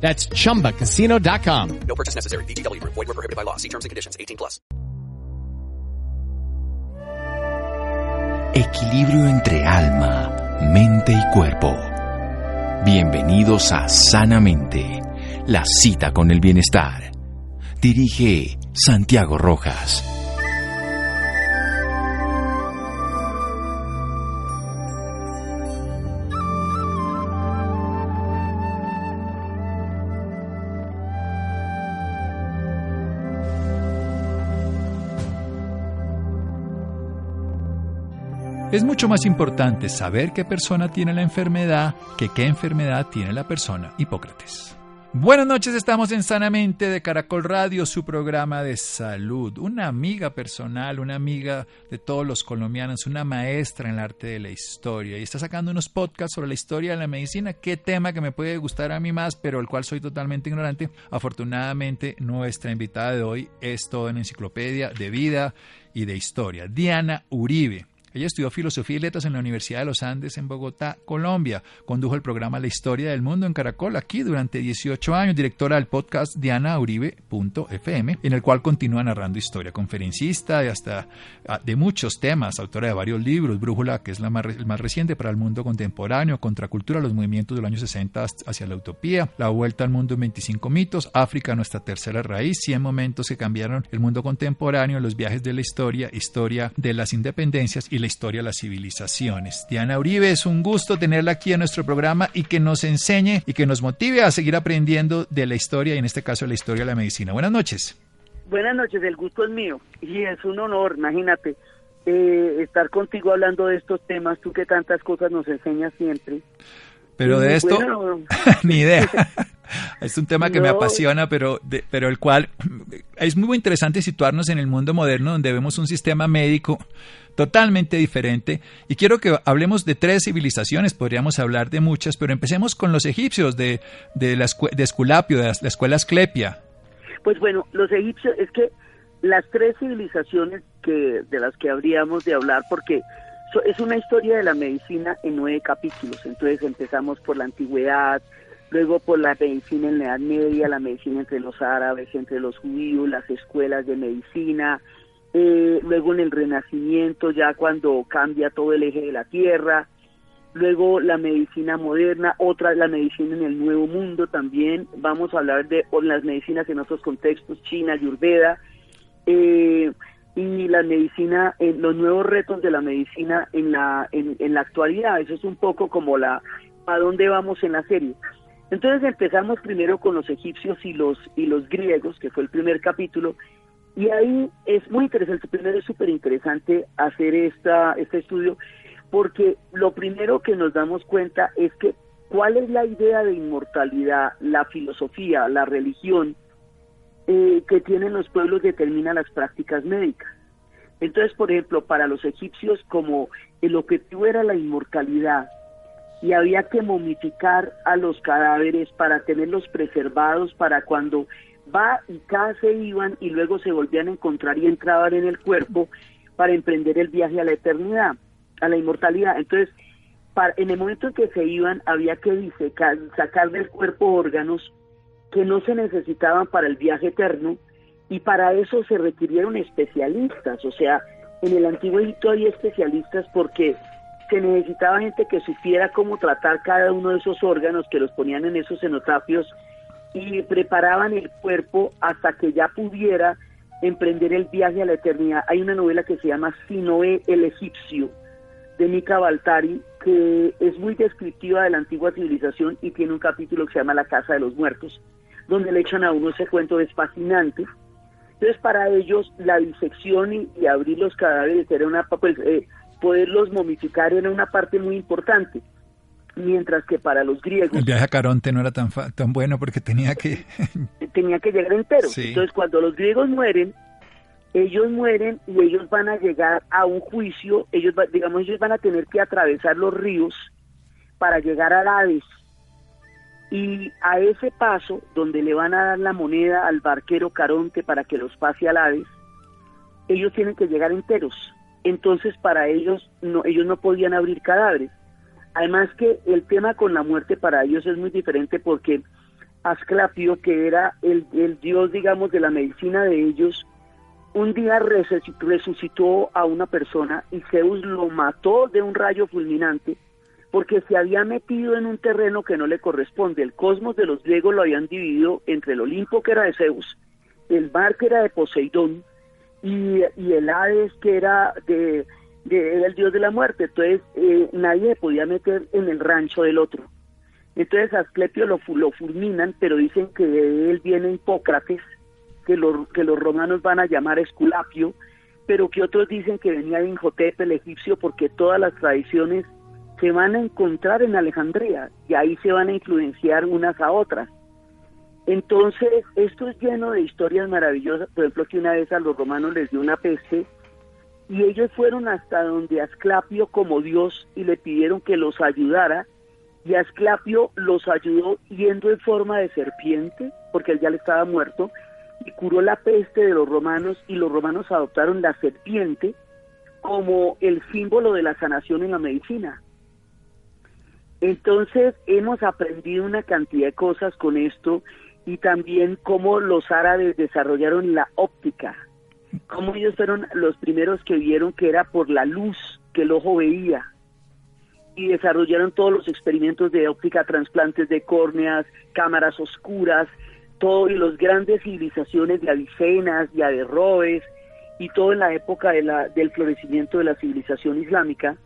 That's chumbacasino.com. No purchase necessary. BGW. Void were prohibited by law. See terms and conditions. 18 plus. Equilibrio entre alma, mente y cuerpo. Bienvenidos a Sanamente, la cita con el bienestar. Dirige Santiago Rojas. Es mucho más importante saber qué persona tiene la enfermedad que qué enfermedad tiene la persona. Hipócrates. Buenas noches, estamos en Sanamente de Caracol Radio, su programa de salud. Una amiga personal, una amiga de todos los colombianos, una maestra en el arte de la historia y está sacando unos podcasts sobre la historia de la medicina. Qué tema que me puede gustar a mí más, pero el cual soy totalmente ignorante. Afortunadamente, nuestra invitada de hoy es toda una enciclopedia de vida y de historia. Diana Uribe. Ella estudió Filosofía y Letras en la Universidad de los Andes en Bogotá, Colombia. Condujo el programa La Historia del Mundo en Caracol aquí durante 18 años, directora del podcast dianauribe.fm, en el cual continúa narrando historia, conferencista de hasta ah, de muchos temas, autora de varios libros, Brújula, que es la más, el más reciente para el mundo contemporáneo, Contracultura, los movimientos de los años 60 hacia la utopía, La Vuelta al Mundo en 25 mitos, África, nuestra tercera raíz, 100 momentos que cambiaron el mundo contemporáneo, los viajes de la historia, historia de las independencias y la historia de las civilizaciones. Diana Uribe, es un gusto tenerla aquí en nuestro programa y que nos enseñe y que nos motive a seguir aprendiendo de la historia y en este caso de la historia de la medicina. Buenas noches. Buenas noches, el gusto es mío y es un honor, imagínate, eh, estar contigo hablando de estos temas, tú que tantas cosas nos enseñas siempre. Pero de esto, bueno, ni idea. Es un tema que me apasiona, pero, de- pero el cual es muy interesante situarnos en el mundo moderno donde vemos un sistema médico totalmente diferente. Y quiero que hablemos de tres civilizaciones, podríamos hablar de muchas, pero empecemos con los egipcios, de, de, la, de Esculapio, de la, la escuela Asclepia. Pues bueno, los egipcios, es que las tres civilizaciones que de las que habríamos de hablar, porque so- es una historia de la medicina en nueve capítulos. Entonces empezamos por la antigüedad, luego por la medicina en la Edad Media, la medicina entre los árabes, entre los judíos, las escuelas de medicina, eh, luego en el Renacimiento, ya cuando cambia todo el eje de la Tierra, luego la medicina moderna, otra la medicina en el Nuevo Mundo también, vamos a hablar de las medicinas en otros contextos, China, Ayurveda, eh, y la medicina, en los nuevos retos de la medicina en la, en, en la actualidad, eso es un poco como la, a dónde vamos en la serie. Entonces empezamos primero con los egipcios y los, y los griegos, que fue el primer capítulo, y ahí es muy interesante, primero es súper interesante hacer esta, este estudio, porque lo primero que nos damos cuenta es que cuál es la idea de inmortalidad, la filosofía, la religión eh, que tienen los pueblos determina las prácticas médicas. Entonces, por ejemplo, para los egipcios, como el objetivo era la inmortalidad y había que momificar a los cadáveres para tenerlos preservados para cuando va y cada se iban y luego se volvían a encontrar y entraban en el cuerpo para emprender el viaje a la eternidad, a la inmortalidad. Entonces, para, en el momento en que se iban, había que disecar, sacar del cuerpo órganos que no se necesitaban para el viaje eterno y para eso se requirieron especialistas, o sea, en el antiguo Egipto había especialistas porque se necesitaba gente que supiera cómo tratar cada uno de esos órganos que los ponían en esos cenotafios y preparaban el cuerpo hasta que ya pudiera emprender el viaje a la eternidad. Hay una novela que se llama Sinoé el egipcio, de Mika Baltari, que es muy descriptiva de la antigua civilización y tiene un capítulo que se llama La Casa de los Muertos, donde le echan a uno ese cuento, es fascinante. Entonces, para ellos, la disección y, abrir los cadáveres era una, pues, eh, poderlos momificar era una parte muy importante mientras que para los griegos... El viaje a Caronte no era tan, tan bueno porque tenía que... tenía que llegar entero. Entonces, cuando los griegos mueren, ellos mueren y ellos van a llegar a un juicio, ellos digamos, ellos van a tener que atravesar los ríos para llegar al Hades. Y a ese paso, donde le van a dar la moneda al barquero Caronte para que los pase al Hades, ellos tienen que llegar enteros. Entonces, para ellos, no, ellos no podían abrir cadáveres Además que el tema con la muerte para ellos es muy diferente porque Asclapio, que era el, dios, digamos, de la medicina de ellos, un día resucitó a una persona y Zeus lo mató de un rayo fulminante porque se había metido en un terreno que no le corresponde. El cosmos de los griegos lo habían dividido entre el Olimpo, que era de Zeus, el mar, que era de Poseidón, y, y el Hades, que era de, era el dios de la muerte, entonces eh, nadie podía meter en el rancho del otro. Entonces Asclepio lo, lo fulminan, pero dicen que de él viene Hipócrates, que, lo, que los romanos van a llamar Esculapio, pero que otros dicen que venía de el egipcio porque todas las tradiciones se van a encontrar en Alejandría y ahí se van a influenciar unas a otras. Entonces, esto es lleno de historias maravillosas, por ejemplo, que una vez a los romanos les dio una peste y ellos fueron hasta donde Asclapio como Dios y le pidieron que los ayudara y Asclapio los ayudó yendo en forma de serpiente porque él ya le estaba muerto y curó la peste de los romanos y los romanos adoptaron la serpiente como el símbolo de la sanación en la medicina. Entonces hemos aprendido una cantidad de cosas con esto y también cómo los árabes desarrollaron la óptica como ellos fueron los primeros que vieron que era por la luz que el ojo veía y desarrollaron todos los experimentos de óptica, trasplantes de córneas, cámaras oscuras, todo y las grandes civilizaciones de Avicenas y Averroes y todo en la época de la, del florecimiento de la civilización islámica.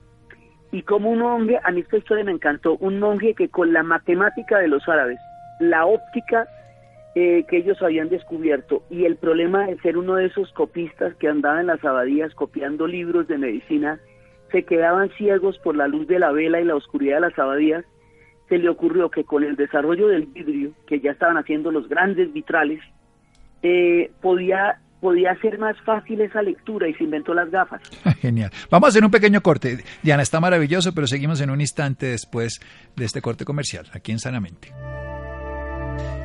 Y como un monje, a mí esta historia me encantó, un monje que con la matemática de los árabes, la óptica eh, que ellos habían descubierto y el problema de ser uno de esos copistas que andaba en las abadías copiando libros de medicina, se quedaban ciegos por la luz de la vela y la oscuridad de las abadías, se le ocurrió que con el desarrollo del vidrio, que ya estaban haciendo los grandes vitrales, eh, podía podía ser más fácil esa lectura y se inventó las gafas. Genial. Vamos a hacer un pequeño corte. Diana, está maravilloso, pero seguimos en un instante después de este corte comercial, aquí en Sanamente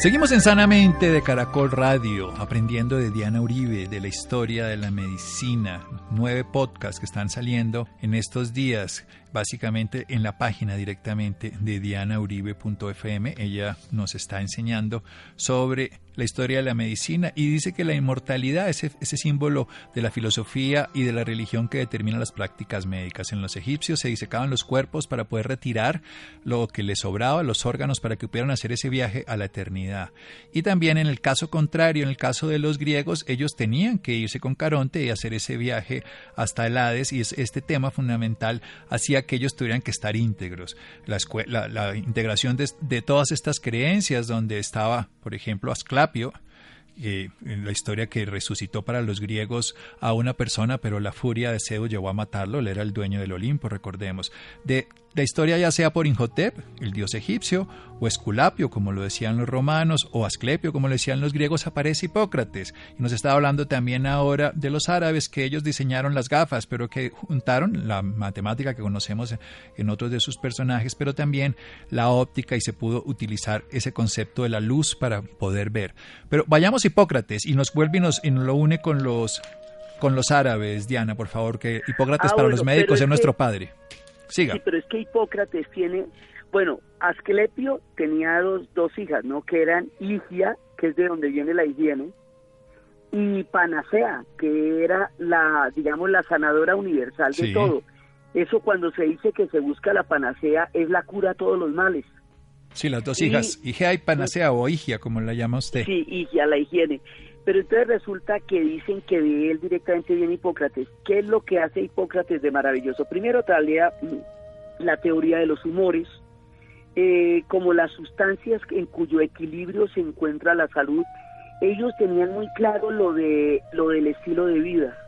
Seguimos en Sanamente de Caracol Radio, aprendiendo de Diana Uribe, de la historia de la medicina. Nueve podcasts que están saliendo en estos días básicamente en la página directamente de dianauribe.fm. Ella nos está enseñando sobre la historia de la medicina y dice que la inmortalidad es ese símbolo de la filosofía y de la religión que determina las prácticas médicas. En los egipcios se disecaban los cuerpos para poder retirar lo que les sobraba, los órganos, para que pudieran hacer ese viaje a la eternidad. Y también en el caso contrario, en el caso de los griegos, ellos tenían que irse con Caronte y hacer ese viaje hasta el Hades y es este tema fundamental hacía que ellos tuvieran que estar íntegros. La, integración de, todas estas creencias donde estaba, por ejemplo, Asclapio, eh, en la historia que resucitó para los griegos a una persona, pero la furia de Zeus llevó a matarlo, él era el dueño del Olimpo, recordemos. De la historia ya sea por Inhotep, el dios egipcio, o Esculapio, como lo decían los romanos, o Asclepio, como lo decían los griegos, aparece Hipócrates. Y nos está hablando también ahora de los árabes, que ellos diseñaron las gafas, pero que juntaron la matemática que conocemos en otros de sus personajes, pero también la óptica y se pudo utilizar ese concepto de la luz para poder ver. Pero vayamos a Hipócrates y nos vuelve y nos, lo une con los, con los árabes, Diana, por favor, que Hipócrates ah, para los médicos es, nuestro padre. Sí, pero es que Hipócrates tiene Bueno, Asclepio tenía dos, dos hijas, ¿no? Que eran Higia, que es de donde viene la higiene, y Panacea, que era la, digamos, la sanadora universal de Sí. todo. Eso cuando se dice que se busca la panacea es la cura a todos los males. Sí, las dos Y- hijas, y Panacea o Igia, como la llama usted. Sí, y a la higiene. Pero entonces resulta que dicen que de él directamente viene Hipócrates. ¿Qué es lo que hace Hipócrates de maravilloso? Primero mm, la teoría de los humores, eh, como las sustancias en cuyo equilibrio se encuentra la salud. Ellos tenían muy claro lo de lo del estilo de vida,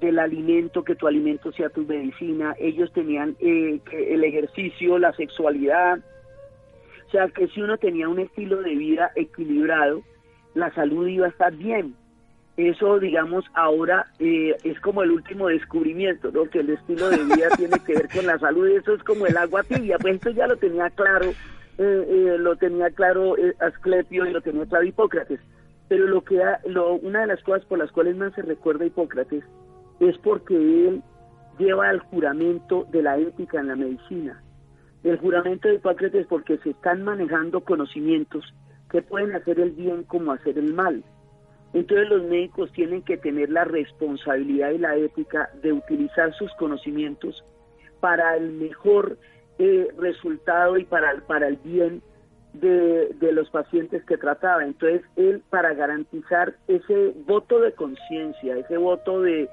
del alimento, que tu alimento sea tu medicina. Ellos tenían eh, el ejercicio, la sexualidad, o sea, que si uno tenía un estilo de vida equilibrado, la salud iba a estar bien. Eso, digamos, ahora eh, es como el último descubrimiento, ¿no? Que el estilo de vida tiene que ver con la salud. Eso es como el agua tibia. Pues esto ya lo tenía claro, eh, eh, lo tenía claro Asclepio y lo tenía claro Hipócrates. Pero lo que ha- lo, una de las cosas por las cuales más se recuerda a Hipócrates es porque él lleva el juramento de la ética en la medicina el juramento de Hipócrates porque se están manejando conocimientos que pueden hacer el bien como hacer el mal. Entonces los médicos tienen que tener la responsabilidad y la ética de utilizar sus conocimientos para el mejor eh, resultado y para, para el bien de, de los pacientes que trataba. Entonces él para garantizar ese voto de conciencia, ese voto de,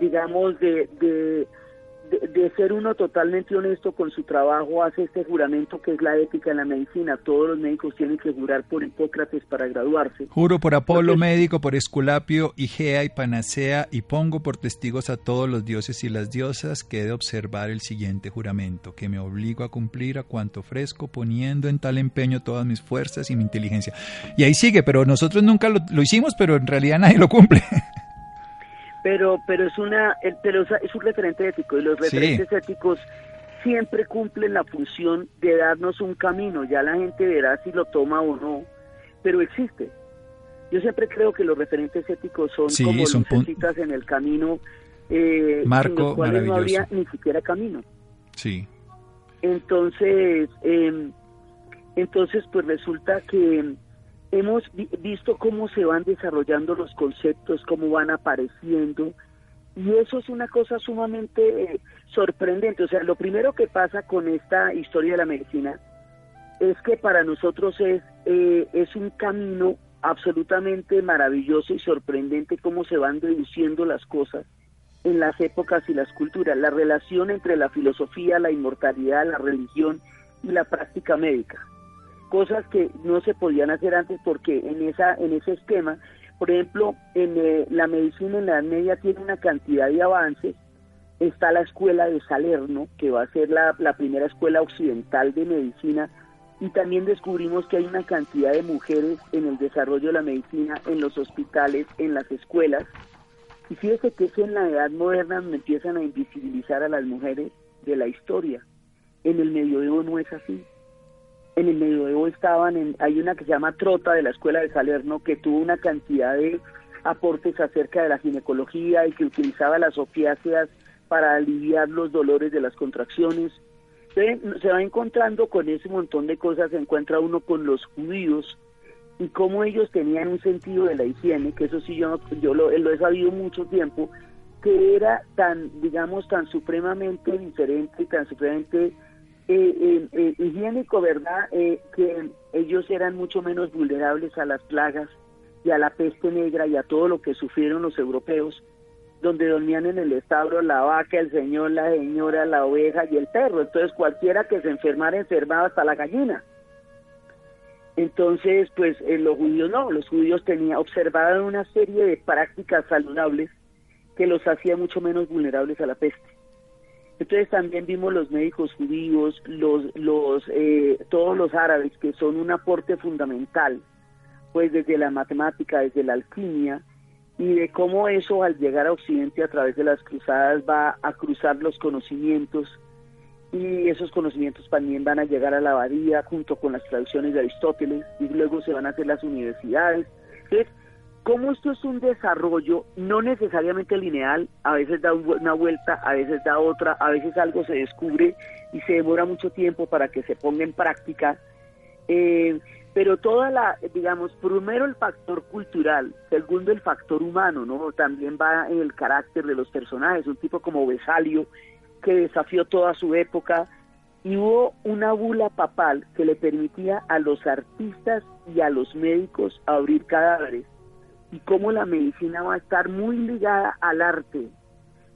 digamos, de, de, de ser uno totalmente honesto con su trabajo, hace este juramento que es la ética en la medicina. Todos los médicos tienen que jurar por Hipócrates para graduarse. Juro por Apolo médico, por Esculapio, Igea y Panacea, y pongo por testigos a todos los dioses y las diosas que he de observar el siguiente juramento, que me obligo a cumplir a cuanto ofrezco, poniendo en tal empeño todas mis fuerzas y mi inteligencia. Y ahí sigue, pero nosotros nunca lo, lo hicimos, pero en realidad nadie lo cumple. Pero, pero es una, el- pero es- es un referente ético y los Sí. referentes éticos siempre cumplen la función de darnos un camino. Ya la gente verá si lo toma o no, pero existe. Yo siempre creo que los referentes éticos son Sí, como son lucecitas en el camino, eh, Marco los cuales no habría ni siquiera camino. Sí. Entonces, eh, entonces pues resulta que hemos vi- visto cómo se van desarrollando los conceptos, cómo van apareciendo, y eso es una cosa sumamente eh, sorprendente. O sea, lo primero que pasa con esta historia de la medicina es que para nosotros es, eh, es un camino absolutamente maravilloso y sorprendente cómo se van deduciendo las cosas en las épocas y las culturas, la relación entre la filosofía, la inmortalidad, la religión y la práctica médica. Cosas que no se podían hacer antes porque en, esa, en ese esquema, por ejemplo, en eh, la medicina en la Edad Media tiene una cantidad de avances. Está la escuela de Salerno, que va a ser la, primera escuela occidental de medicina, y también descubrimos que hay una cantidad de mujeres en el desarrollo de la medicina, en los hospitales, en las escuelas, y fíjese que es en la edad moderna empiezan a invisibilizar a las mujeres de la historia. En el medioevo no es así. En el medioevo estaban, en, hay una que se llama Trota de la Escuela de Salerno que tuvo una cantidad de aportes acerca de la ginecología y que utilizaba las opiáceas para aliviar los dolores de las contracciones. Se va encontrando con ese montón de cosas, se encuentra uno con los judíos, y cómo ellos tenían un sentido de la higiene, que eso sí yo, yo lo, lo he sabido mucho tiempo, que era tan, digamos, tan supremamente diferente tan supremamente eh, higiénico, ¿verdad? Eh, que ellos eran mucho menos vulnerables a las plagas y a la peste negra y a todo lo que sufrieron los europeos, donde dormían en el establo la vaca, el señor, la señora, la oveja y el perro. Entonces cualquiera que se enfermara enfermaba hasta la gallina. Entonces, pues eh, los judíos no, los judíos tenían observaban una serie de prácticas saludables que los hacía mucho menos vulnerables a la peste. Entonces también vimos los médicos judíos, los, los, eh, todos los árabes que son un aporte fundamental, pues desde la matemática, desde la alquimia, y de cómo eso al llegar a Occidente a través de las cruzadas va a cruzar los conocimientos y esos conocimientos también van a llegar a la abadía junto con las traducciones de Aristóteles y luego se van a hacer las universidades. Entonces, como esto es un desarrollo no necesariamente lineal, a veces da una vuelta, a veces da otra, a veces algo se descubre y se demora mucho tiempo para que se ponga en práctica, eh, pero toda la, digamos, primero el factor cultural, segundo el factor humano, ¿no? También va en el carácter de los personajes, un tipo como Besalio, que desafió toda su época, y hubo una bula papal que le permitía a los artistas y a los médicos abrir cadáveres y cómo la medicina va a estar muy ligada al arte.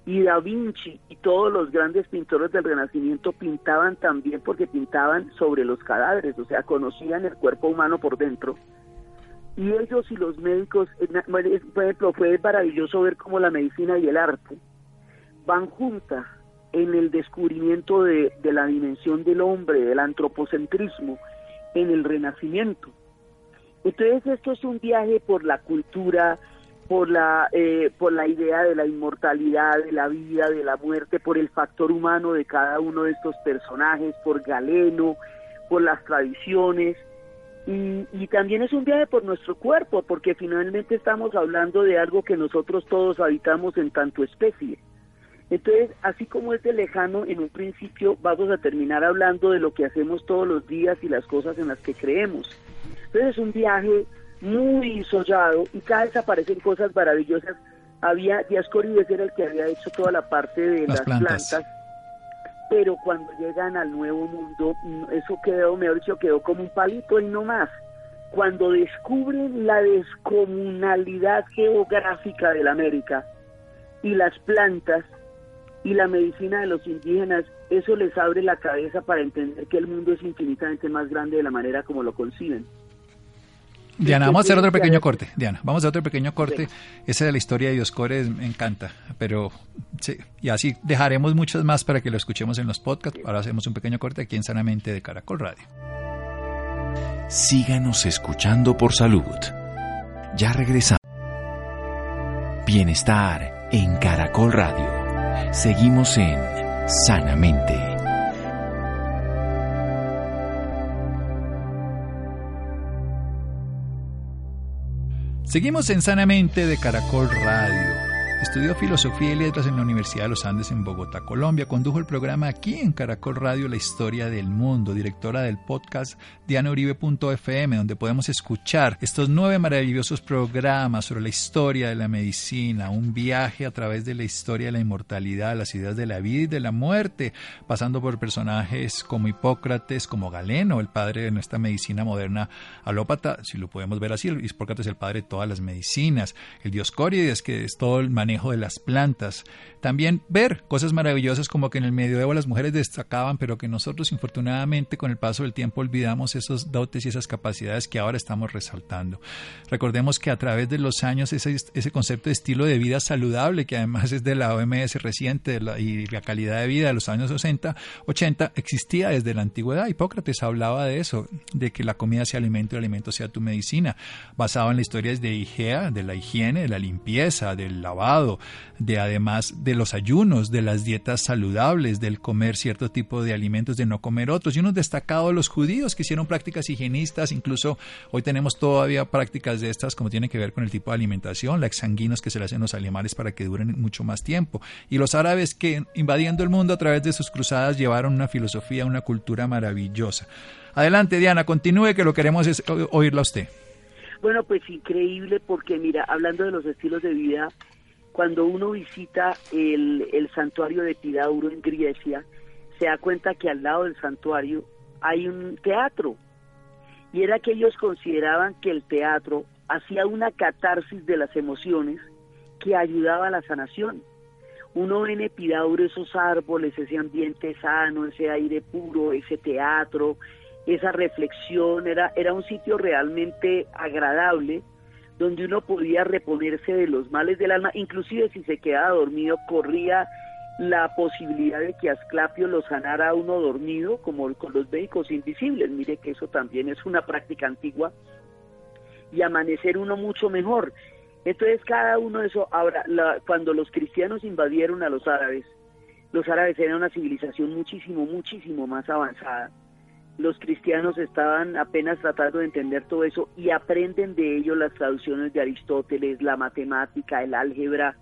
Y Da Vinci y todos los grandes pintores del Renacimiento pintaban también porque pintaban sobre los cadáveres, o sea, conocían el cuerpo humano por dentro. Y ellos y los médicos, por ejemplo, fue maravilloso ver cómo la medicina y el arte van juntas en el descubrimiento de, de la dimensión del hombre, del antropocentrismo, en el Renacimiento. Entonces esto es un viaje por la cultura, por la, eh, por la idea de la inmortalidad, de la vida, de la muerte, por el factor humano de cada uno de estos personajes, por Galeno, por las tradiciones. Y, y también es un viaje por nuestro cuerpo, porque finalmente estamos hablando de algo que nosotros todos habitamos en tanto especie. Entonces, así como es de lejano, en un principio vamos a terminar hablando de lo que hacemos todos los días y las cosas en las que creemos. Entonces es un viaje muy sollado y cada vez aparecen cosas maravillosas. Había, Diascorides era el que había hecho toda la parte de las, plantas. pero cuando llegan al nuevo mundo, eso quedó, mejor dicho, quedó como un palito y no más. Cuando descubren la descomunalidad geográfica de la América y las plantas y la medicina de los indígenas, eso les abre la cabeza para entender que el mundo es infinitamente más grande de la manera como lo conciben. Diana, vamos a hacer otro pequeño corte. Diana, vamos a hacer otro pequeño corte. Esa de la historia de Dioscores me encanta, pero sí, y así dejaremos muchas más para que lo escuchemos en los podcasts. Ahora hacemos un pequeño corte aquí en Sanamente de Caracol Radio. Síganos escuchando por salud. Ya regresamos. Bienestar en Caracol Radio. Seguimos en Sanamente. Seguimos en Sanamente de Caracol Radio. Estudió Filosofía y Letras en la Universidad de los Andes en Bogotá, Colombia. Condujo el programa aquí en Caracol Radio La Historia del Mundo, directora del podcast dianauribe.fm, donde podemos escuchar estos nueve maravillosos programas sobre la historia de la medicina, un viaje a través de la historia de la inmortalidad, las ideas de la vida y de la muerte, pasando por personajes como Hipócrates, como Galeno, el padre de nuestra medicina moderna alópata, si lo podemos ver así, Hipócrates es el padre de todas las medicinas, el Dioscórides, que es todo el manejo de las plantas. También ver cosas maravillosas como que en el medioevo las mujeres destacaban, pero que nosotros infortunadamente con el paso del tiempo olvidamos esos dotes y esas capacidades que ahora estamos resaltando. Recordemos que a través de los años ese, ese concepto de estilo de vida saludable, que además es de la OMS reciente y la calidad de vida de los años 60, 80, existía desde la antigüedad. Hipócrates hablaba de eso, de que la comida sea alimento y el alimento sea tu medicina, basado en las historias de Igea, de la higiene, de la limpieza, del lavado, de además de los ayunos, de las dietas saludables, del comer cierto tipo de alimentos, de no comer otros. Y unos destacados los judíos que hicieron prácticas higienistas, incluso hoy tenemos todavía prácticas de estas como tienen que ver con el tipo de alimentación, la exsanguinos que se le hacen los animales para que duren mucho más tiempo. Y los árabes que invadiendo el mundo a través de sus cruzadas llevaron una filosofía, una cultura maravillosa. Adelante Diana, continúe que lo queremos es oírla a usted. Bueno, pues increíble porque mira, hablando de los estilos de vida, cuando uno visita el, santuario de Pidauro en Grecia, se da cuenta que al lado del santuario hay un teatro. Y era que ellos consideraban que el teatro hacía una catarsis de las emociones que ayudaba a la sanación. Uno ve en Epidauro esos árboles, ese ambiente sano, ese aire puro, ese teatro, esa reflexión, era, era un sitio realmente agradable donde uno podía reponerse de los males del alma, inclusive si se quedaba dormido, corría la posibilidad de que Asclapio lo sanara a uno dormido, como con los médicos invisibles. Mire que eso también es una práctica antigua. Y amanecer uno mucho mejor. Entonces cada uno de eso, cuando los cristianos invadieron a los árabes, los árabes eran una civilización muchísimo, muchísimo más avanzada los cristianos estaban apenas tratando de entender todo eso y aprenden de ello las traducciones de Aristóteles, la matemática, el álgebra,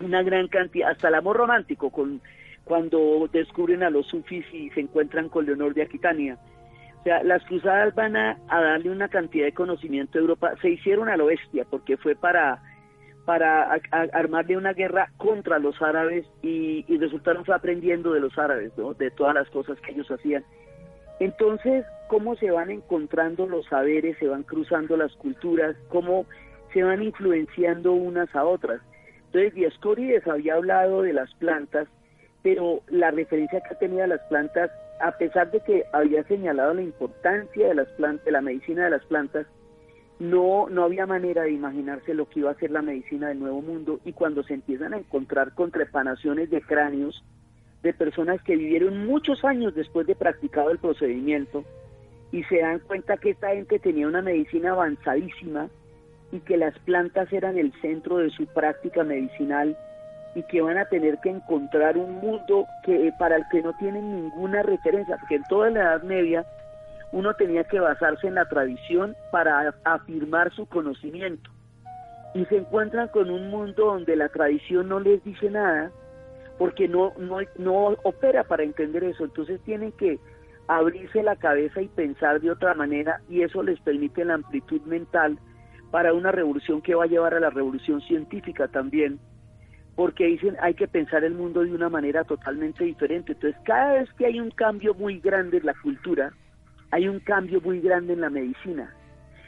una gran cantidad, hasta el amor romántico, con, cuando descubren a los sufis y se encuentran con Leonor de Aquitania. O sea, las cruzadas van a, darle una cantidad de conocimiento a Europa. Se hicieron a lo bestia porque fue para, para armarle una guerra contra los árabes y, y resultaron fue aprendiendo de los árabes, de todas las cosas que ellos hacían. Entonces, ¿cómo se van encontrando los saberes, se van cruzando las culturas, cómo se van influenciando unas a otras? Entonces, Dioscórides había hablado de las plantas, pero la referencia que tenía las plantas, a pesar de que había señalado la importancia de las plantas, de la medicina de las plantas, no, no había manera de imaginarse lo que iba a ser la medicina del Nuevo Mundo y cuando se empiezan a encontrar con trepanaciones de cráneos de personas que vivieron muchos años después de practicado el procedimiento y se dan cuenta que esta gente tenía una medicina avanzadísima y que las plantas eran el centro de su práctica medicinal y que van a tener que encontrar un mundo que para el que no tienen ninguna referencia, porque en toda la Edad Media uno tenía que basarse en la tradición para afirmar su conocimiento. Y se encuentran con un mundo donde la tradición no les dice nada, porque no, no, no opera para entender eso. Entonces tienen que abrirse la cabeza y pensar de otra manera y eso les permite la amplitud mental para una revolución que va a llevar a la revolución científica también, porque dicen hay que pensar el mundo de una manera totalmente diferente. Entonces, cada vez que hay un cambio muy grande en la cultura, hay un cambio muy grande en la medicina.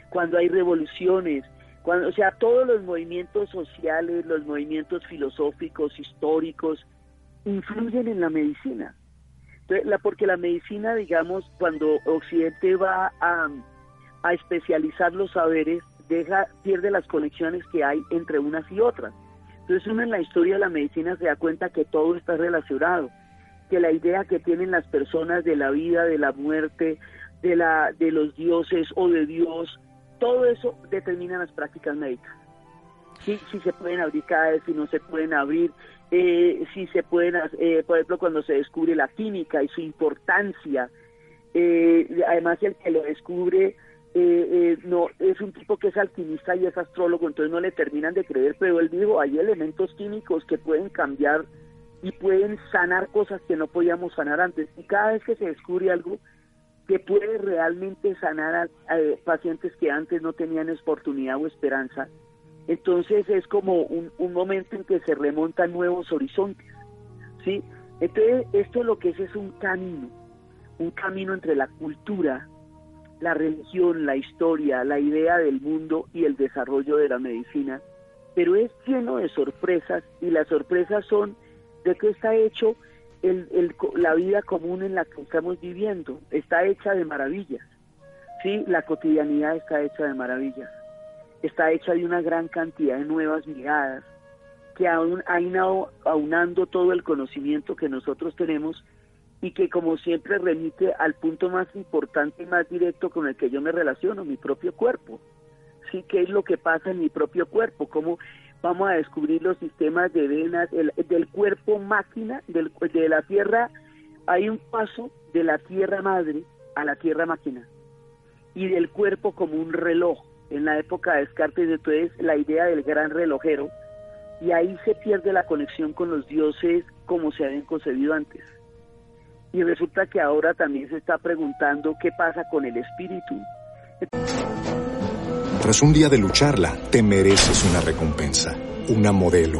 Cuando hay revoluciones, cuando, o sea, todos los movimientos sociales, los movimientos filosóficos, históricos, influyen en la medicina. Entonces, la, porque la medicina, digamos, cuando Occidente va a, especializar los saberes, deja, pierde las conexiones que hay entre unas y otras. Entonces uno en la historia de la medicina se da cuenta que todo está relacionado, que la idea que tienen las personas de la vida, de la muerte, de, la, de los dioses o de Dios, todo eso determina las prácticas médicas. Si, si se pueden abrir cada vez, si no se pueden abrir, eh, si se pueden, eh, por ejemplo, cuando se descubre la química y su importancia, eh, además el que lo descubre eh, eh, no es un tipo que es alquimista y es astrólogo, entonces no le terminan de creer, pero él dijo, hay elementos químicos que pueden cambiar y pueden sanar cosas que no podíamos sanar antes. Y cada vez que se descubre algo que puede realmente sanar a, pacientes que antes no tenían oportunidad o esperanza, entonces es como un, un momento en que se remontan nuevos horizontes. ¿sí? Entonces esto lo que es es un camino, un camino entre la cultura, la religión, la historia, la idea del mundo y el desarrollo de la medicina, pero es lleno de sorpresas y las sorpresas son de qué está hecho el, la vida común en la que estamos viviendo, está hecha de maravillas, sí, la cotidianidad está hecha de maravillas, está hecha de una gran cantidad de nuevas miradas que aún aunando todo el conocimiento que nosotros tenemos, y que como siempre remite al punto más importante y más directo con el que yo me relaciono, mi propio cuerpo. Sí, qué es lo que pasa en mi propio cuerpo, cómo vamos a descubrir los sistemas de venas, del cuerpo máquina, de la tierra, hay un paso de la tierra madre a la tierra máquina, y del cuerpo como un reloj. En la época de Descartes, entonces, la idea del gran relojero, y ahí se pierde la conexión con los dioses como se habían concebido antes y resulta que ahora también se está preguntando qué pasa con el espíritu. Tras un día de lucharla, te mereces una recompensa, una modelo,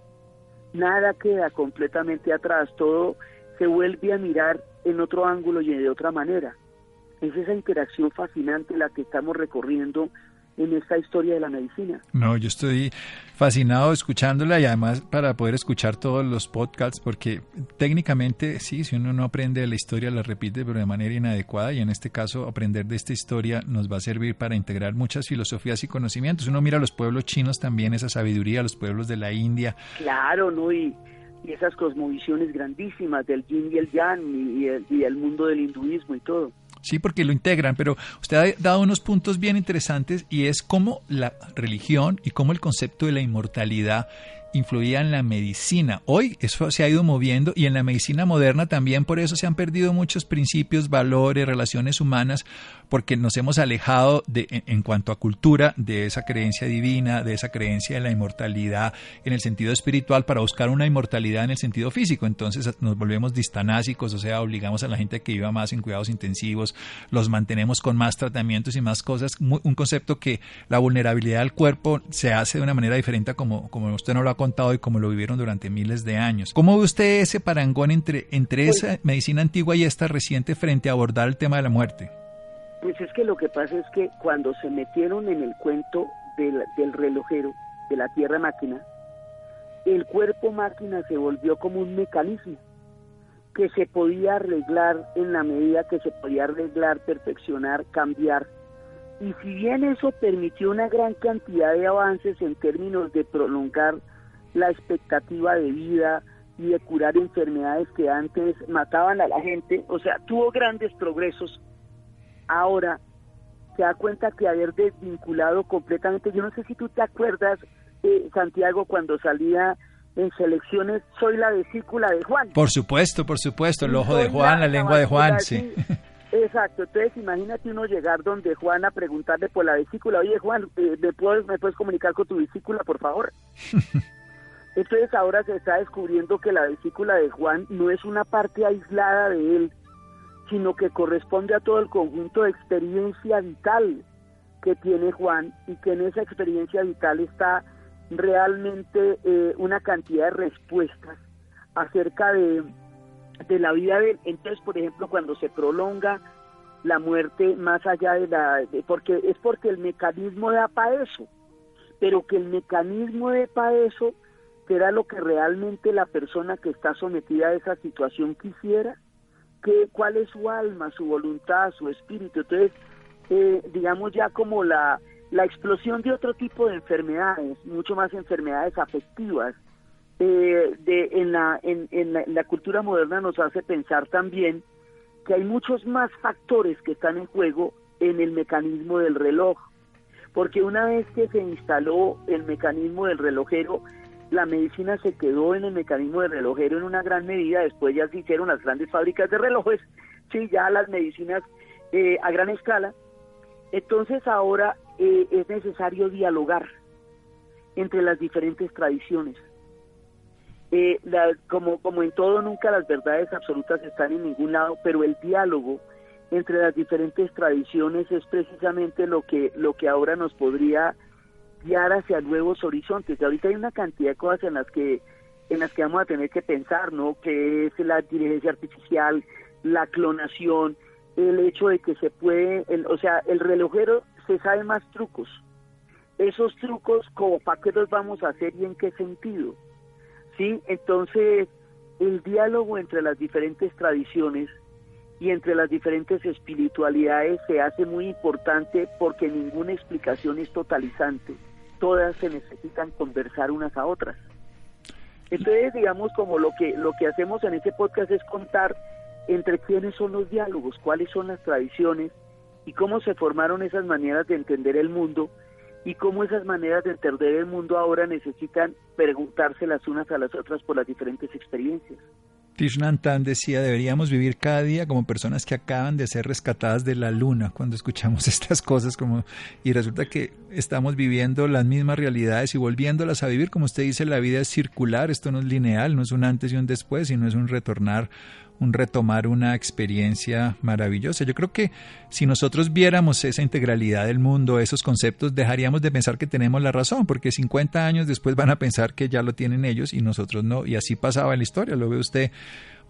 Nada queda completamente atrás, todo se vuelve a mirar en otro ángulo y de otra manera. Es esa interacción fascinante la que estamos recorriendo en esta historia de la medicina. No, yo estoy fascinado escuchándola y además para poder escuchar todos los podcasts porque técnicamente sí, si uno no aprende la historia la repite pero de manera inadecuada y en este caso aprender de esta historia nos va a servir para integrar muchas filosofías y conocimientos. Uno mira a los pueblos chinos también, esa sabiduría, los pueblos de la India. Claro, ¿no? Y, y esas cosmovisiones grandísimas del yin y el yang y, el, y el mundo del hinduismo y todo. Sí, porque lo integran, pero usted ha dado unos puntos bien interesantes y es cómo la religión y cómo el concepto de la inmortalidad influía en la medicina. Hoy eso se ha ido moviendo y en la medicina moderna también por eso se han perdido muchos principios, valores, relaciones humanas, porque nos hemos alejado de, en, cuanto a cultura de esa creencia divina, de esa creencia de la inmortalidad en el sentido espiritual para buscar una inmortalidad en el sentido físico. Entonces nos volvemos distanásicos, o sea, obligamos a la gente que viva más en cuidados intensivos, los mantenemos con más tratamientos y más cosas. Un concepto que la vulnerabilidad del cuerpo se hace de una manera diferente como, como usted no lo ha contado y como lo vivieron durante miles de años. ¿Cómo ve usted ese parangón entre, entre pues esa medicina antigua y esta reciente frente a abordar el tema de la muerte? Pues es que lo que pasa es que cuando se metieron en el cuento del, del relojero, de la tierra máquina, el cuerpo máquina se volvió como un mecanismo que se podía arreglar en la medida que se podía arreglar, perfeccionar, cambiar. Y si bien eso permitió una gran cantidad de avances en términos de prolongar la expectativa de vida y de curar enfermedades que antes mataban a la gente, o sea, tuvo grandes progresos ahora se da cuenta que haber desvinculado completamente, yo no sé si tú te acuerdas, eh, Santiago, cuando salía en selecciones, soy la vesícula de Juan. Por supuesto, por supuesto, el ojo de Juan, la, lengua de Juan, sí. Exacto, entonces imagínate uno llegar donde Juan a preguntarle por la vesícula, oye Juan, eh, ¿me, puedes, ¿me puedes comunicar con tu vesícula, por favor? Entonces ahora se está descubriendo que la vesícula de Juan no es una parte aislada de él, sino que corresponde a todo el conjunto de experiencia vital que tiene Juan y que en esa experiencia vital está realmente eh, una cantidad de respuestas acerca de, de la vida de él. Entonces, por ejemplo, cuando se prolonga la muerte más allá de la... porque es porque el mecanismo da para eso, pero que el mecanismo de para eso será lo que realmente la persona que está sometida a esa situación quisiera qué, cuál es su alma, su voluntad, su espíritu. Entonces, eh, digamos ya como la, la explosión de otro tipo de enfermedades, mucho más enfermedades afectivas, eh, de, en, la, en, en, la, en la cultura moderna nos hace pensar también que hay muchos más factores que están en juego en el mecanismo del reloj, porque una vez que se instaló el mecanismo del relojero, la medicina se quedó en el mecanismo de relojero en una gran medida, después ya se hicieron las grandes fábricas de relojes, sí, ya las medicinas eh, a gran escala. Entonces ahora eh, es necesario dialogar entre las diferentes tradiciones. Eh, como, como en todo, nunca las verdades absolutas están en ningún lado, pero el diálogo entre las diferentes tradiciones es precisamente lo que, lo que ahora nos podría guiar hacia nuevos horizontes. Y ahorita hay una cantidad de cosas en las que en las que vamos a tener que pensar, ¿no? Que es la inteligencia artificial, la clonación, el hecho de que se puede, o sea, el relojero se sabe más trucos. Esos trucos, como para qué los vamos a hacer y en qué sentido. ¿Sí? Entonces, el diálogo entre las diferentes tradiciones y entre las diferentes espiritualidades se hace muy importante porque ninguna explicación es totalizante todas se necesitan conversar unas a otras. Entonces, digamos, como lo que, lo que hacemos en este podcast es contar entre quiénes son los diálogos, cuáles son las tradiciones y cómo se formaron esas maneras de entender el mundo y cómo esas maneras de entender el mundo ahora necesitan preguntarse las unas a las otras por las diferentes experiencias. Tishnantan decía, deberíamos vivir cada día como personas que acaban de ser rescatadas de la luna cuando escuchamos estas cosas como y resulta que estamos viviendo las mismas realidades y volviéndolas a vivir, como usted dice, la vida es circular, esto no es lineal, no es un antes y un después, sino es un retornar un retomar una experiencia maravillosa. Yo creo que si nosotros viéramos esa integralidad del mundo, esos conceptos, dejaríamos de pensar que tenemos la razón, porque 50 años después van a pensar que ya lo tienen ellos y nosotros no. Y así pasaba la historia, lo ve usted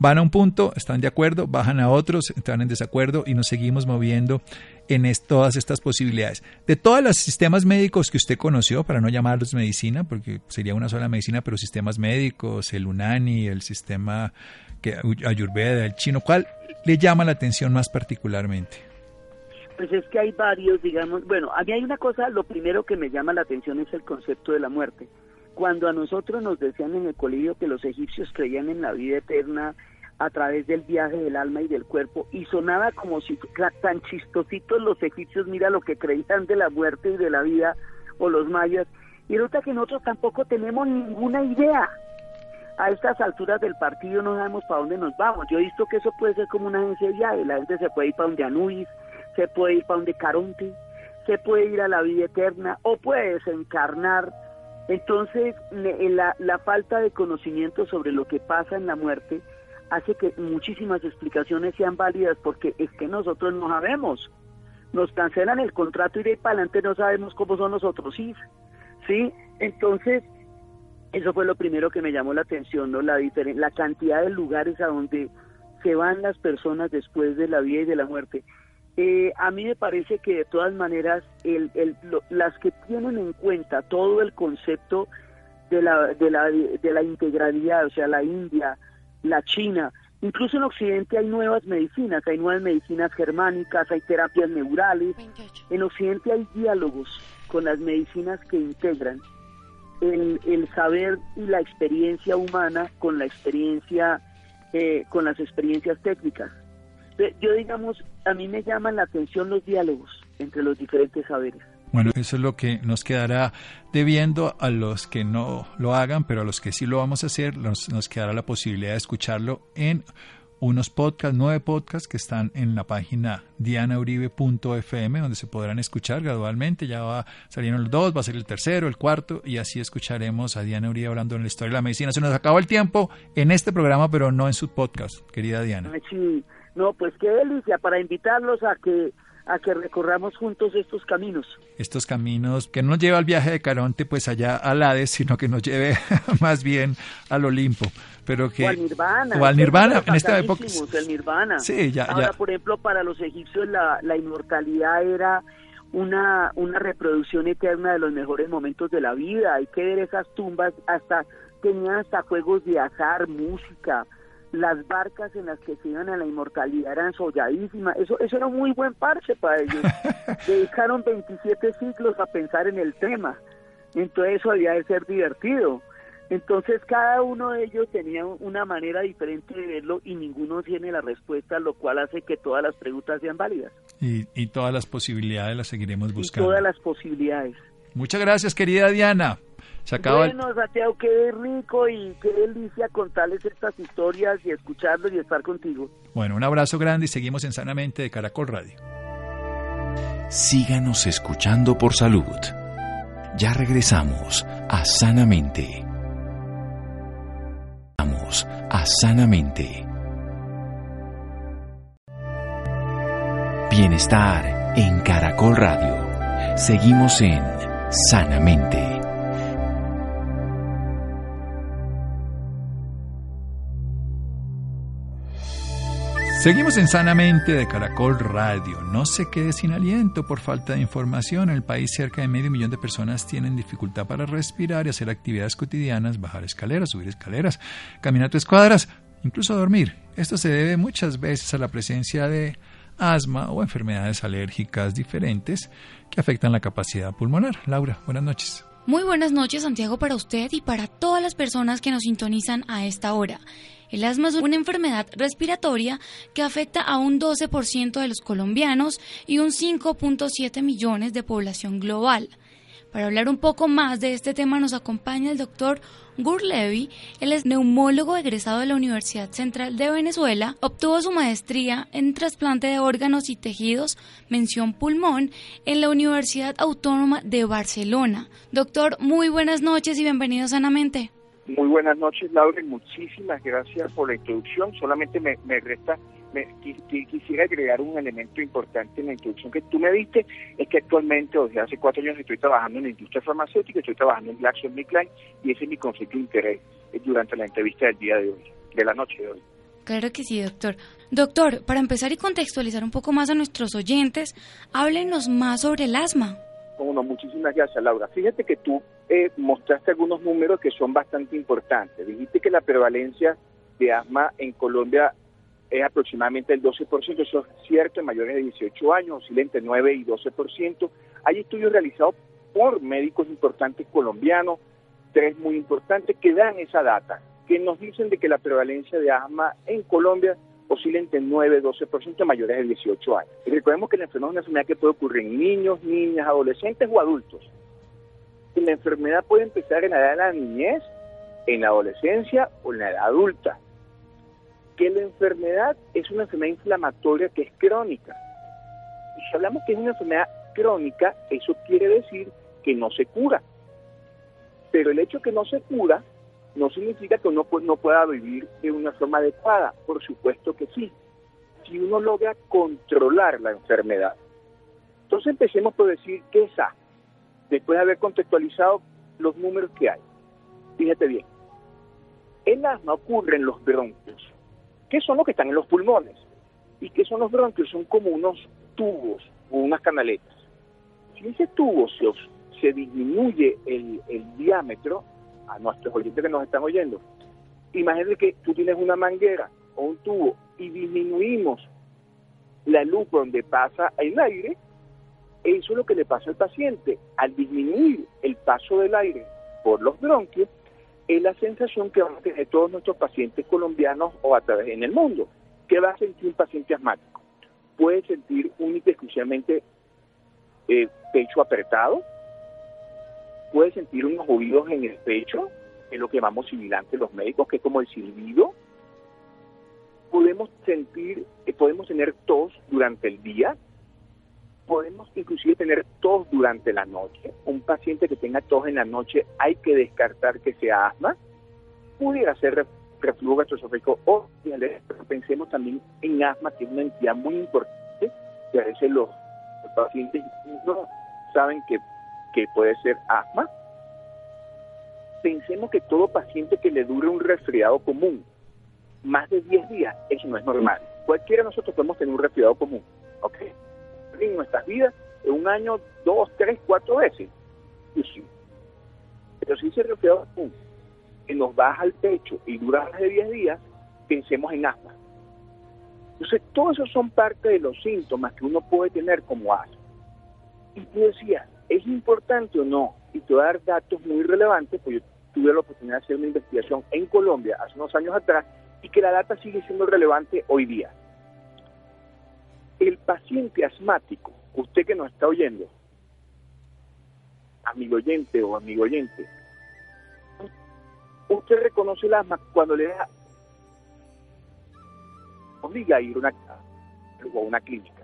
Van a un punto, están de acuerdo, bajan a otros, están en desacuerdo y nos seguimos moviendo en todas estas posibilidades. De todos los sistemas médicos que usted conoció, para no llamarlos medicina, porque sería una sola medicina, pero sistemas médicos, el UNANI, el sistema que, Ayurveda, el chino, ¿cuál le llama la atención más particularmente? Pues es que hay varios, digamos, bueno, a mí hay una cosa, lo primero que me llama la atención es el concepto de la muerte. Cuando a nosotros nos decían en el colegio que los egipcios creían en la vida eterna, a través del viaje del alma y del cuerpo y sonaba como si tan chistositos los egipcios, mira lo que creían de la muerte y de la vida o los mayas y resulta que nosotros tampoco tenemos ninguna idea. A estas alturas del partido no sabemos para dónde nos vamos. Yo he visto que eso puede ser como una agencia de. La gente se puede ir para donde Anubis, se puede ir para donde Caronte, se puede ir a la vida eterna o puede desencarnar. Entonces, la, la falta de conocimiento sobre lo que pasa en la muerte hace que muchísimas explicaciones sean válidas porque es que nosotros no sabemos. Nos cancelan el contrato y de ahí para adelante no sabemos cómo son los otros sí. ¿sí? Entonces, eso fue lo primero que me llamó la atención, ¿no? La, la cantidad de lugares a donde se van las personas después de la vida y de la muerte. Eh, a mí me parece que de todas maneras el, el, las que tienen en cuenta todo el concepto de la, de la, de la integralidad, o sea, la India, la China. Incluso en Occidente hay nuevas medicinas, hay nuevas medicinas germánicas, hay terapias neurales. En Occidente hay diálogos con las medicinas que integran el, el saber y la experiencia humana con la experiencia, eh, con las experiencias técnicas. Yo digamos, a mí me llaman la atención los diálogos entre los diferentes saberes. Bueno, eso es lo que nos quedará debiendo a los que no lo hagan, pero a los que sí lo vamos a hacer, nos, nos quedará la posibilidad de escucharlo en unos podcasts, nueve podcasts que están en la página dianauribe.fm, donde se podrán escuchar gradualmente. Ya va salieron los dos, va a ser el tercero, el cuarto, y así escucharemos a Diana Uribe hablando en la historia de la medicina. Se nos acabó el tiempo en este programa, pero no en su podcast, querida Diana. Sí, no, pues qué delicia para invitarlos a que a que recorramos juntos estos caminos. Estos caminos que no nos lleva al viaje de Caronte pues allá al Hades, sino que nos lleve más bien al Olimpo. Pero que, o al Nirvana. O al Nirvana, en esta época. El Nirvana. Sí, ya, Ahora, por ejemplo, para los egipcios la, la inmortalidad era una, una reproducción eterna de los mejores momentos de la vida. Hay que ver esas tumbas, hasta tenían hasta juegos de azar, música, las barcas en las que se iban a la inmortalidad eran solladísimas. Eso, eso era un muy buen parche para ellos. Dedicaron 27 ciclos a pensar en el tema. Entonces eso había de ser divertido. Entonces cada uno de ellos tenía una manera diferente de verlo y ninguno tiene la respuesta, lo cual hace que todas las preguntas sean válidas. Y, y todas las posibilidades las seguiremos buscando. todas las posibilidades. Muchas gracias, querida Diana. Se acaba bueno, Santiago, qué rico y qué delicia contarles estas historias y escucharlos y estar contigo. Bueno, un abrazo grande y seguimos en Sanamente de Caracol Radio. Síganos escuchando por salud. Ya regresamos a Sanamente. Vamos a Sanamente. Bienestar en Caracol Radio. Seguimos en Sanamente. Seguimos en Sanamente de Caracol Radio. No se quede sin aliento por falta de información. En el país cerca de medio millón de personas tienen dificultad para respirar y hacer actividades cotidianas, bajar escaleras, subir escaleras, caminar tres cuadras, incluso dormir. Esto se debe muchas veces a la presencia de asma o enfermedades alérgicas diferentes que afectan la capacidad pulmonar. Laura, buenas noches. Muy buenas noches, Santiago, para usted y para todas las personas que nos sintonizan a esta hora. El asma es una enfermedad respiratoria que afecta a un 12% de los colombianos y un 5.7 millones de población global. Para hablar un poco más de este tema nos acompaña el doctor Gur Levy. Él neumólogo egresado de la Universidad Central de Venezuela. Obtuvo su maestría en trasplante de órganos y tejidos, mención pulmón, en la Universidad Autónoma de Barcelona. Doctor, muy buenas noches y bienvenido sanamente. Muy buenas noches, Laura, y muchísimas gracias por la introducción. Solamente me, resta, me, quisiera agregar un elemento importante en la introducción que tú me diste, es que actualmente, desde hace cuatro años, estoy trabajando en la industria farmacéutica, estoy trabajando en GlaxoSmithKline, y ese es mi conflicto de interés eh, durante la entrevista del día de hoy, de la noche de hoy. Claro que sí, doctor. Doctor, para empezar y contextualizar un poco más a nuestros oyentes, háblenos más sobre el asma. Bueno, muchísimas gracias, Laura. Fíjate que tú eh, mostraste algunos números que son bastante importantes. Dijiste que la prevalencia de asma en Colombia es aproximadamente el 12%, eso es cierto, en mayores de 18 años, oscila entre 9 y 12%. Hay estudios realizados por médicos importantes colombianos, tres muy importantes, que dan esa data, que nos dicen de que la prevalencia de asma en Colombia oscila entre 9 y 12% mayores de 18 años. Y recordemos que la enfermedad es una enfermedad que puede ocurrir en niños, niñas, adolescentes o adultos. Y la enfermedad puede empezar en la edad de la niñez, en la adolescencia o en la edad adulta. Que la enfermedad es una enfermedad inflamatoria que es crónica. Y si hablamos que es una enfermedad crónica, eso quiere decir que no se cura. Pero el hecho que no se cura no significa que uno no pueda vivir de una forma adecuada. Por supuesto que sí. Si uno logra controlar la enfermedad. Entonces empecemos por decir qué es después de haber contextualizado los números que hay. Fíjate bien. El asma ocurre en los bronquios. ¿Qué son los que están en los pulmones? ¿Y qué son los bronquios? Son como unos tubos o unas canaletas. Si ese tubo se, se disminuye el, el diámetro, a nuestros oyentes que nos están oyendo, imagínate que tú tienes una manguera o un tubo y disminuimos la luz donde pasa el aire, eso es lo que le pasa al paciente. Al disminuir el paso del aire por los bronquios, es la sensación que van a tener todos nuestros pacientes colombianos o a través en el mundo. ¿Qué va a sentir un paciente asmático? Puede sentir única y exclusivamente eh, pecho apretado, puede sentir unos oídos en el pecho, es lo que llamamos sibilante los médicos, que es como el silbido. Podemos sentir, eh, podemos tener tos durante el día, podemos inclusive tener tos durante la noche. Un paciente que tenga tos en la noche hay que descartar que sea asma. Pudiera ser reflujo gastroesofágico o pensemos también en asma, que es una entidad muy importante, que a veces los, los pacientes no saben que que puede ser asma. Pensemos que todo paciente que le dure un resfriado común más de 10 días, eso no es normal. Cualquiera de nosotros podemos tener un resfriado común, ¿ok? En nuestras vidas, en un año, dos, tres, cuatro veces. Sí. Pero si ese resfriado común que nos baja al pecho y dura más de 10 días, pensemos en asma. Entonces, todos esos son parte de los síntomas que uno puede tener como asma. Y tú decías, ¿Es importante o no? Y te voy a dar datos muy relevantes, porque yo tuve la oportunidad de hacer una investigación en Colombia hace unos años atrás y que la data sigue siendo relevante hoy día. El paciente asmático, usted que nos está oyendo, amigo oyente o amigo oyente, usted reconoce el asma cuando le da obliga a ir a una, a una clínica,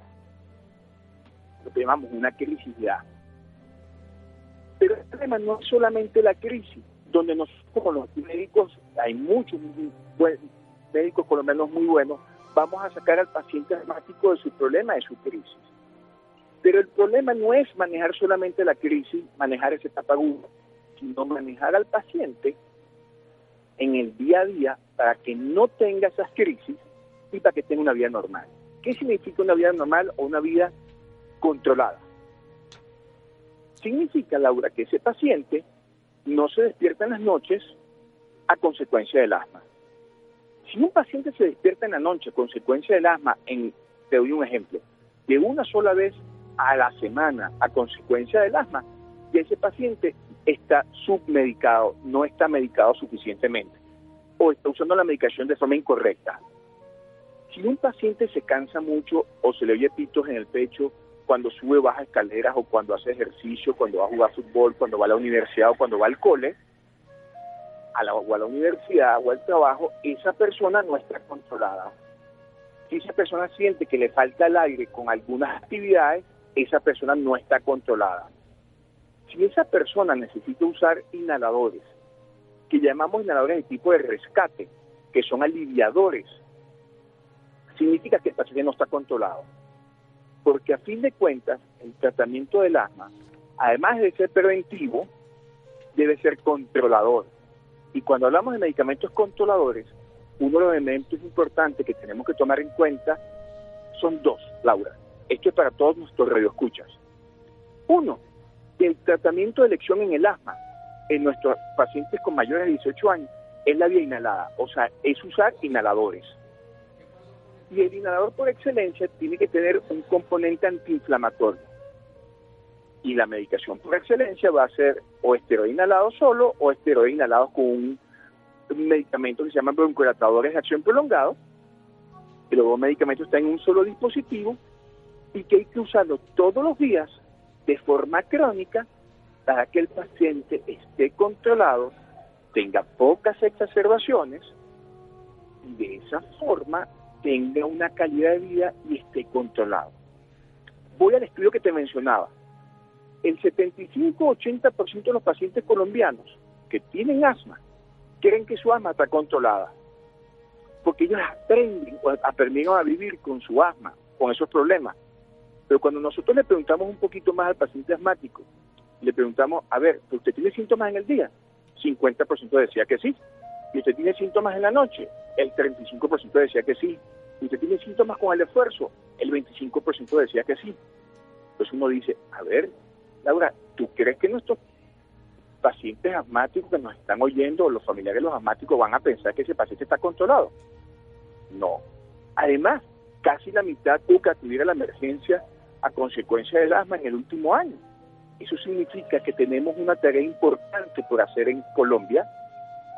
lo que llamamos una crisis de asma. Pero el problema no es solamente la crisis, donde nosotros los médicos, hay muchos médicos colombianos muy buenos, vamos a sacar al paciente asmático de su problema, de su crisis. Pero el problema no es manejar solamente la crisis, manejar ese etapa aguda, sino manejar al paciente en el día a día para que no tenga esas crisis y para que tenga una vida normal. ¿Qué significa una vida normal o una vida controlada? Significa, Laura, que ese paciente no se despierta en las noches a consecuencia del asma. Si un paciente se despierta en la noche a consecuencia del asma, en, te doy un ejemplo, de una sola vez a la semana a consecuencia del asma, y ese paciente está submedicado, no está medicado suficientemente, o está usando la medicación de forma incorrecta. Si un paciente se cansa mucho o se le oye pitos en el pecho cuando sube baja escaleras o cuando hace ejercicio, cuando va a jugar fútbol, cuando va a la universidad o cuando va al cole, a la, o a la universidad o al trabajo, esa persona no está controlada. Si esa persona siente que le falta el aire con algunas actividades, esa persona no está controlada. Si esa persona necesita usar inhaladores, que llamamos inhaladores de tipo de rescate, que son aliviadores, significa que el paciente no está controlado porque a fin de cuentas el tratamiento del asma, además de ser preventivo, debe ser controlador. Y cuando hablamos de medicamentos controladores, uno de los elementos importantes que tenemos que tomar en cuenta son dos, Laura. Esto es para todos nuestros radioescuchas. Uno, el tratamiento de elección en el asma en nuestros pacientes con mayores de 18 años es la vía inhalada, o sea, es usar inhaladores. Y el inhalador por excelencia tiene que tener un componente antiinflamatorio. Y la medicación por excelencia va a ser o esteroide inhalado solo o esteroide inhalado con un, medicamento que se llama broncolatadores de acción prolongado. Y los dos medicamentos están en un solo dispositivo y que hay que usarlo todos los días de forma crónica para que el paciente esté controlado, tenga pocas exacerbaciones y de esa forma tenga una calidad de vida y esté controlado. Voy al estudio que te mencionaba. El 75-80% de los pacientes colombianos que tienen asma creen que su asma está controlada, porque ellos aprenden, aprendieron a vivir con su asma, con esos problemas. Pero cuando nosotros le preguntamos un poquito más al paciente asmático, le preguntamos, a ver, ¿usted tiene síntomas en el día? 50% decía que sí. ¿Y usted tiene síntomas en la noche? El 35% decía que sí. ¿Y usted tiene síntomas con el esfuerzo? El 25% decía que sí. Entonces uno dice, a ver, Laura, ¿tú crees que nuestros pacientes asmáticos que nos están oyendo o los familiares de los asmáticos van a pensar que ese paciente está controlado? No. Además, casi la mitad tuvo que acudir a la emergencia a consecuencia del asma en el último año. Eso significa que tenemos una tarea importante por hacer en Colombia,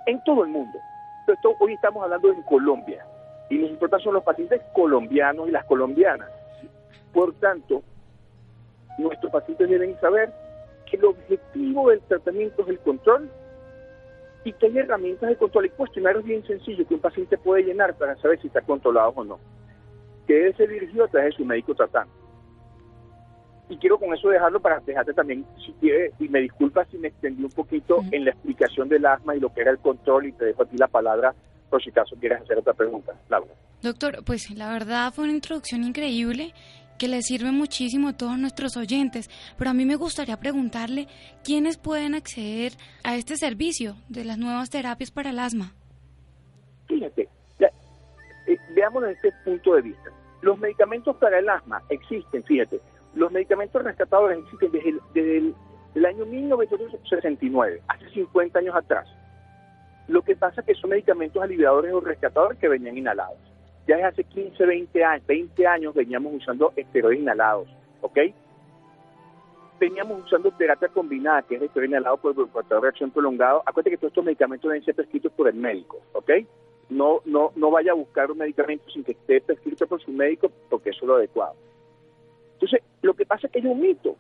en todo el mundo. Pero hoy estamos hablando en Colombia y nos importan son los pacientes colombianos y las colombianas. Por tanto, nuestros pacientes deben saber que el objetivo del tratamiento es el control y que hay herramientas de control. Y cuestionarios bien sencillos que un paciente puede llenar para saber si está controlado o no, que debe ser dirigido a través de su médico tratante. Y quiero con eso dejarlo para dejarte también, si quiere, y me disculpa si me extendí un poquito en la explicación del asma y lo que era el control, y te dejo aquí la palabra por si acaso quieres hacer otra pregunta, Laura. Doctor, pues la verdad fue una introducción increíble que le sirve muchísimo a todos nuestros oyentes, pero a mí me gustaría preguntarle quiénes pueden acceder a este servicio de las nuevas terapias para el asma. Fíjate, eh, veámoslo desde este punto de vista. Los medicamentos para el asma existen, fíjate, los medicamentos rescatadores existen desde el, año 1969, hace 50 años atrás. Lo que pasa es que son medicamentos aliviadores o rescatadores que venían inhalados. Ya desde hace 15, 20 años, 20 años veníamos usando esteroides inhalados, ¿ok? Veníamos usando terapia combinada, que es esteroide inhalado por el de acción prolongado. Acuérdate que todos estos medicamentos deben ser prescritos por el médico, ¿ok? No, no, no vaya a buscar un medicamento sin que esté prescrito por su médico, porque eso es lo adecuado. Entonces, lo que pasa es que hay un mito.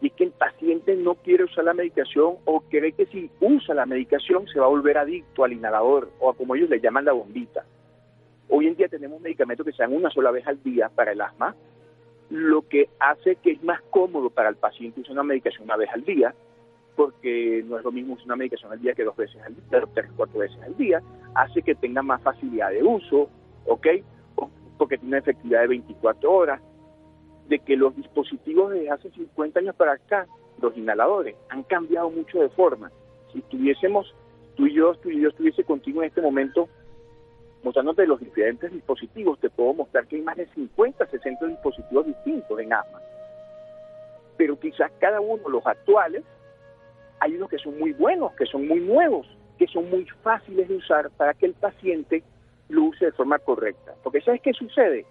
Y es que el paciente no quiere usar la medicación o cree que si usa la medicación se va a volver adicto al inhalador o a como ellos le llaman la bombita. Hoy en día tenemos medicamentos que se dan una sola vez al día para el asma, lo que hace que es más cómodo para el paciente usar una medicación una vez al día, porque no es lo mismo usar una medicación al día que dos veces al día, tres, cuatro veces al día, hace que tenga más facilidad de uso, ¿ok? Porque tiene una efectividad de 24 horas, de que los dispositivos desde hace 50 años para acá, los inhaladores, han cambiado mucho de forma. Si tuviésemos, tú y yo, tú y yo estuviese contigo en este momento mostrándote los diferentes dispositivos, te puedo mostrar que hay más de 50, 60 dispositivos distintos en asma. Pero quizás cada uno, los actuales, hay unos que son muy buenos, que son muy nuevos, que son muy fáciles de usar para que el paciente lo use de forma correcta. Porque ¿sabes qué sucede?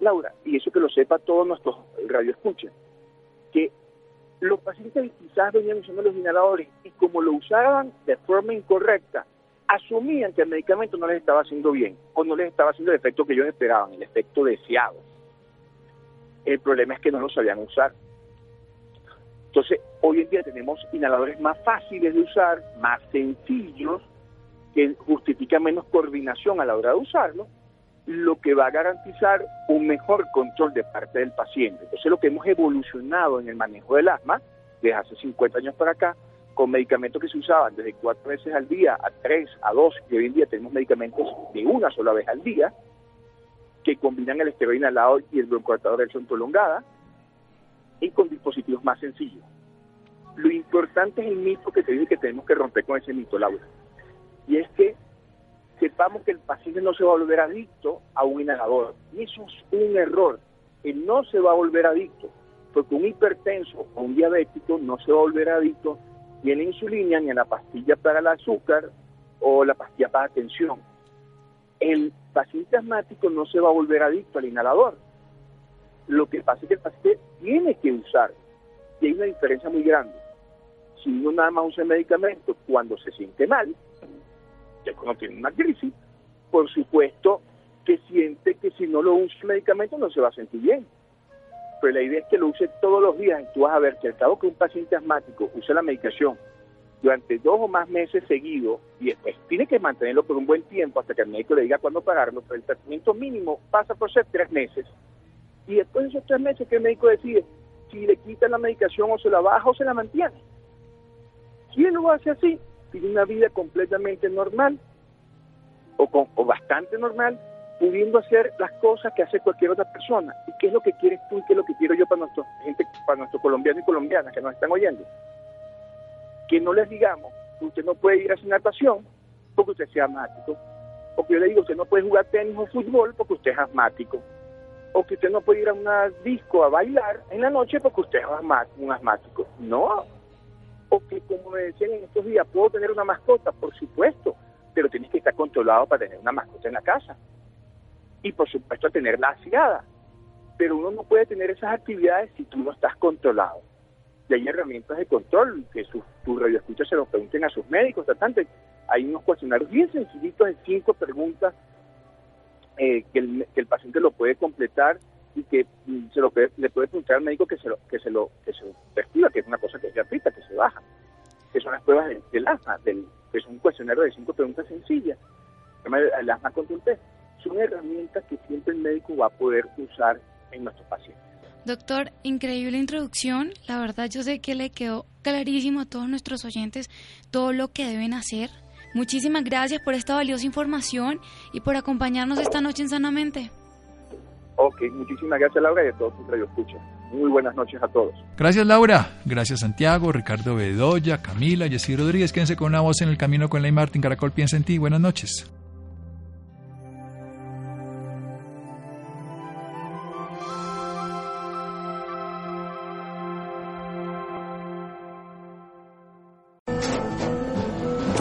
Laura, y eso que lo sepa todos nuestros radioescuchas, que los pacientes quizás venían usando los inhaladores y como lo usaban de forma incorrecta, asumían que el medicamento no les estaba haciendo bien o no les estaba haciendo el efecto que ellos esperaban, el efecto deseado. El problema es que no lo sabían usar. Entonces, hoy en día tenemos inhaladores más fáciles de usar, más sencillos, que justifican menos coordinación a la hora de usarlo, lo que va a garantizar un mejor control de parte del paciente. Entonces lo que hemos evolucionado en el manejo del asma desde hace 50 años para acá, con medicamentos que se usaban desde cuatro veces al día a tres, a dos, y hoy en día tenemos medicamentos de una sola vez al día, que combinan el esteroide inhalado y el broncoatador de acción prolongada, y con dispositivos más sencillos. Lo importante es el mito que se dice que tenemos que romper con ese mito, Laura. Y es que sepamos que el paciente no se va a volver adicto a un inhalador. Y eso es un error. Él no se va a volver adicto, porque un hipertenso o un diabético no se va a volver adicto ni a la insulina, ni a la pastilla para el azúcar o la pastilla para la tensión. El paciente asmático no se va a volver adicto al inhalador. Lo que pasa es que el paciente tiene que usar, y hay una diferencia muy grande. Si uno nada más usa el medicamento cuando se siente mal, ya cuando tiene una crisis, por supuesto que siente que si no lo usa el medicamento no se va a sentir bien. Pero la idea es que lo use todos los días y tú vas a ver que al cabo que un paciente asmático use la medicación durante dos o más meses seguidos y después tiene que mantenerlo por un buen tiempo hasta que el médico le diga cuándo pagarlo, pero el tratamiento mínimo pasa por ser tres meses. Y después de esos tres meses que el médico decide si le quita la medicación o se la baja o se la mantiene. Él lo hace así, tiene una vida completamente normal o, con, o bastante normal, pudiendo hacer las cosas que hace cualquier otra persona. ¿Y qué es lo que quieres tú y qué es lo que quiero yo para nuestra gente, para nuestros colombianos y colombianas que nos están oyendo? Que no les digamos que usted no puede ir a hacer natación porque usted sea asmático. O que yo le digo usted no puede jugar tenis o fútbol porque usted es asmático. O que usted no puede ir a una disco a bailar en la noche porque usted es un asmático. No, o que, como me decían en estos días, ¿puedo tener una mascota? Por supuesto, pero tienes que estar controlado para tener una mascota en la casa. Y por supuesto tenerla aseada. Pero uno no puede tener esas actividades si tú no estás controlado. Y hay herramientas de control que sus, tus radioescuchas se lo pregunten a sus médicos, tratantes. Hay unos cuestionarios bien sencillitos de cinco preguntas eh, que, el, que el paciente lo puede completar y que mm, se lo le puede preguntar al médico que se lo que se lo que se lo que es una cosa que es gratuita, que se baja, que son las pruebas del, asma, del, que es un cuestionario de cinco preguntas sencillas, el asma con. Son herramientas que siempre el médico va a poder usar en nuestros pacientes. Doctor, increíble introducción. La verdad yo sé que le quedó clarísimo a todos nuestros oyentes todo lo que deben hacer. Muchísimas gracias por esta valiosa información y por acompañarnos esta noche en Sanamente. Ok, muchísimas gracias Laura y a todos tus radioescuchas. Muy buenas noches a todos. Gracias Laura, gracias Santiago, Ricardo Bedoya, Camila, Jessy Rodríguez. Quédense con una voz en el camino con Ley Martín. Caracol piensa en ti. Buenas noches.